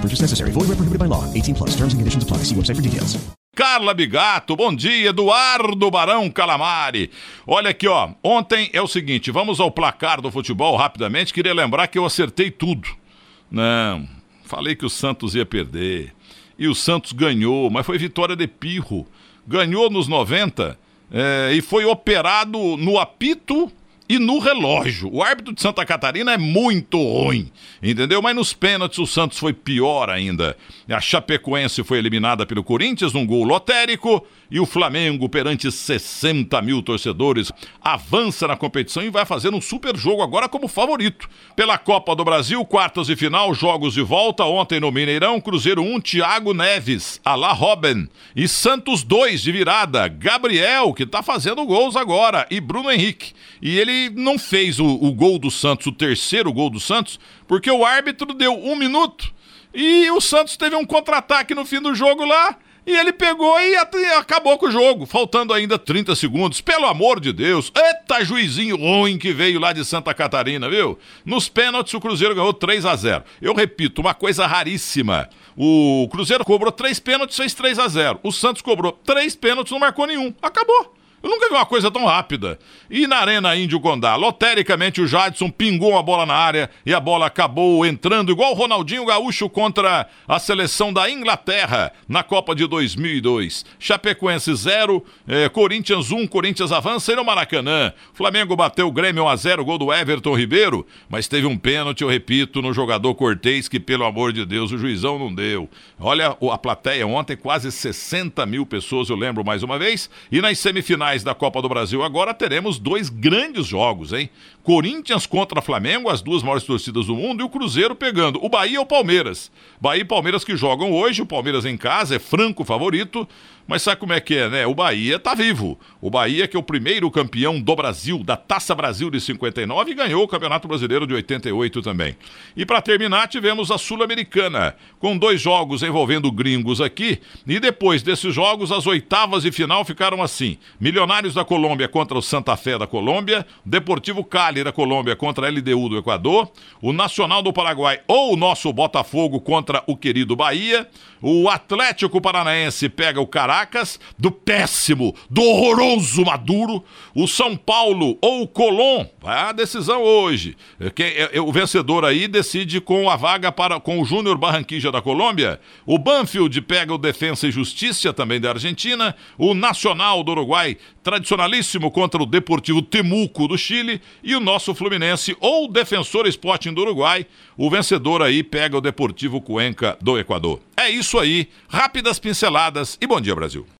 Purchase necessary. Void where prohibited by law. 18 plus. Terms and conditions apply. See website for details. Carla Bigato, bom dia. Eduardo Barão Calamari. Olha aqui, ó. Ontem é o seguinte, vamos ao placar do futebol rapidamente. Queria lembrar que eu acertei tudo. Não, falei que o Santos ia perder. E o Santos ganhou, mas foi vitória de pirro. Ganhou nos 90 é, e foi operado no apito e no relógio. O árbitro de Santa Catarina é muito ruim, entendeu? Mas nos pênaltis o Santos foi pior ainda. A Chapecoense foi eliminada pelo Corinthians num gol lotérico e o Flamengo, perante 60 mil torcedores, avança na competição e vai fazer um super jogo agora como favorito. Pela Copa do Brasil, quartas e final, jogos de volta. Ontem no Mineirão, Cruzeiro 1, Thiago Neves, Alá Robin. E Santos 2 de virada, Gabriel, que tá fazendo gols agora, e Bruno Henrique. E ele não fez o, o gol do Santos, o terceiro gol do Santos, porque o árbitro deu um minuto. E o Santos teve um contra-ataque no fim do jogo lá e ele pegou e acabou com o jogo, faltando ainda 30 segundos. Pelo amor de Deus, eita juizinho ruim que veio lá de Santa Catarina, viu? Nos pênaltis o Cruzeiro ganhou 3 a 0. Eu repito, uma coisa raríssima. O Cruzeiro cobrou três pênaltis, fez 3 a 0. O Santos cobrou três pênaltis, não marcou nenhum. Acabou. Eu nunca vi uma coisa tão rápida. E na Arena Índio Condá, lotericamente o Jadson pingou a bola na área e a bola acabou entrando igual o Ronaldinho Gaúcho contra a seleção da Inglaterra na Copa de 2002. Chapecoense 0, eh, Corinthians 1, um, Corinthians avança e no Maracanã. Flamengo bateu o Grêmio 1 a 0, gol do Everton Ribeiro, mas teve um pênalti, eu repito, no jogador Cortez que pelo amor de Deus o juizão não deu. Olha a plateia ontem, quase 60 mil pessoas, eu lembro mais uma vez, e nas semifinais finais da Copa do Brasil agora teremos dois grandes jogos, hein? Corinthians contra Flamengo, as duas maiores torcidas do mundo, e o Cruzeiro pegando o Bahia ou Palmeiras. Bahia e Palmeiras que jogam hoje, o Palmeiras em casa é franco favorito, mas sabe como é que é, né? O Bahia tá vivo. O Bahia, que é o primeiro campeão do Brasil, da Taça Brasil de 59, e ganhou o Campeonato Brasileiro de 88 também. E para terminar, tivemos a Sul-Americana, com dois jogos envolvendo gringos aqui, e depois desses jogos, as oitavas e final ficaram assim: Milionários da Colômbia contra o Santa Fé da Colômbia, Deportivo Cali Colômbia contra a LDU do Equador, o Nacional do Paraguai ou o nosso Botafogo contra o querido Bahia, o Atlético Paranaense pega o Caracas, do péssimo, do horroroso Maduro. O São Paulo ou o Colón, vai a decisão hoje. É, é, o vencedor aí decide com a vaga para com o Júnior Barranquilla da Colômbia. O Banfield pega o Defensa e Justiça, também da Argentina. O Nacional do Uruguai, tradicionalíssimo contra o Deportivo Temuco do Chile. E o nosso Fluminense ou Defensor Sporting do Uruguai. O vencedor aí pega o Deportivo Cuenca do Equador. É isso aí, rápidas pinceladas e bom dia, Brasil.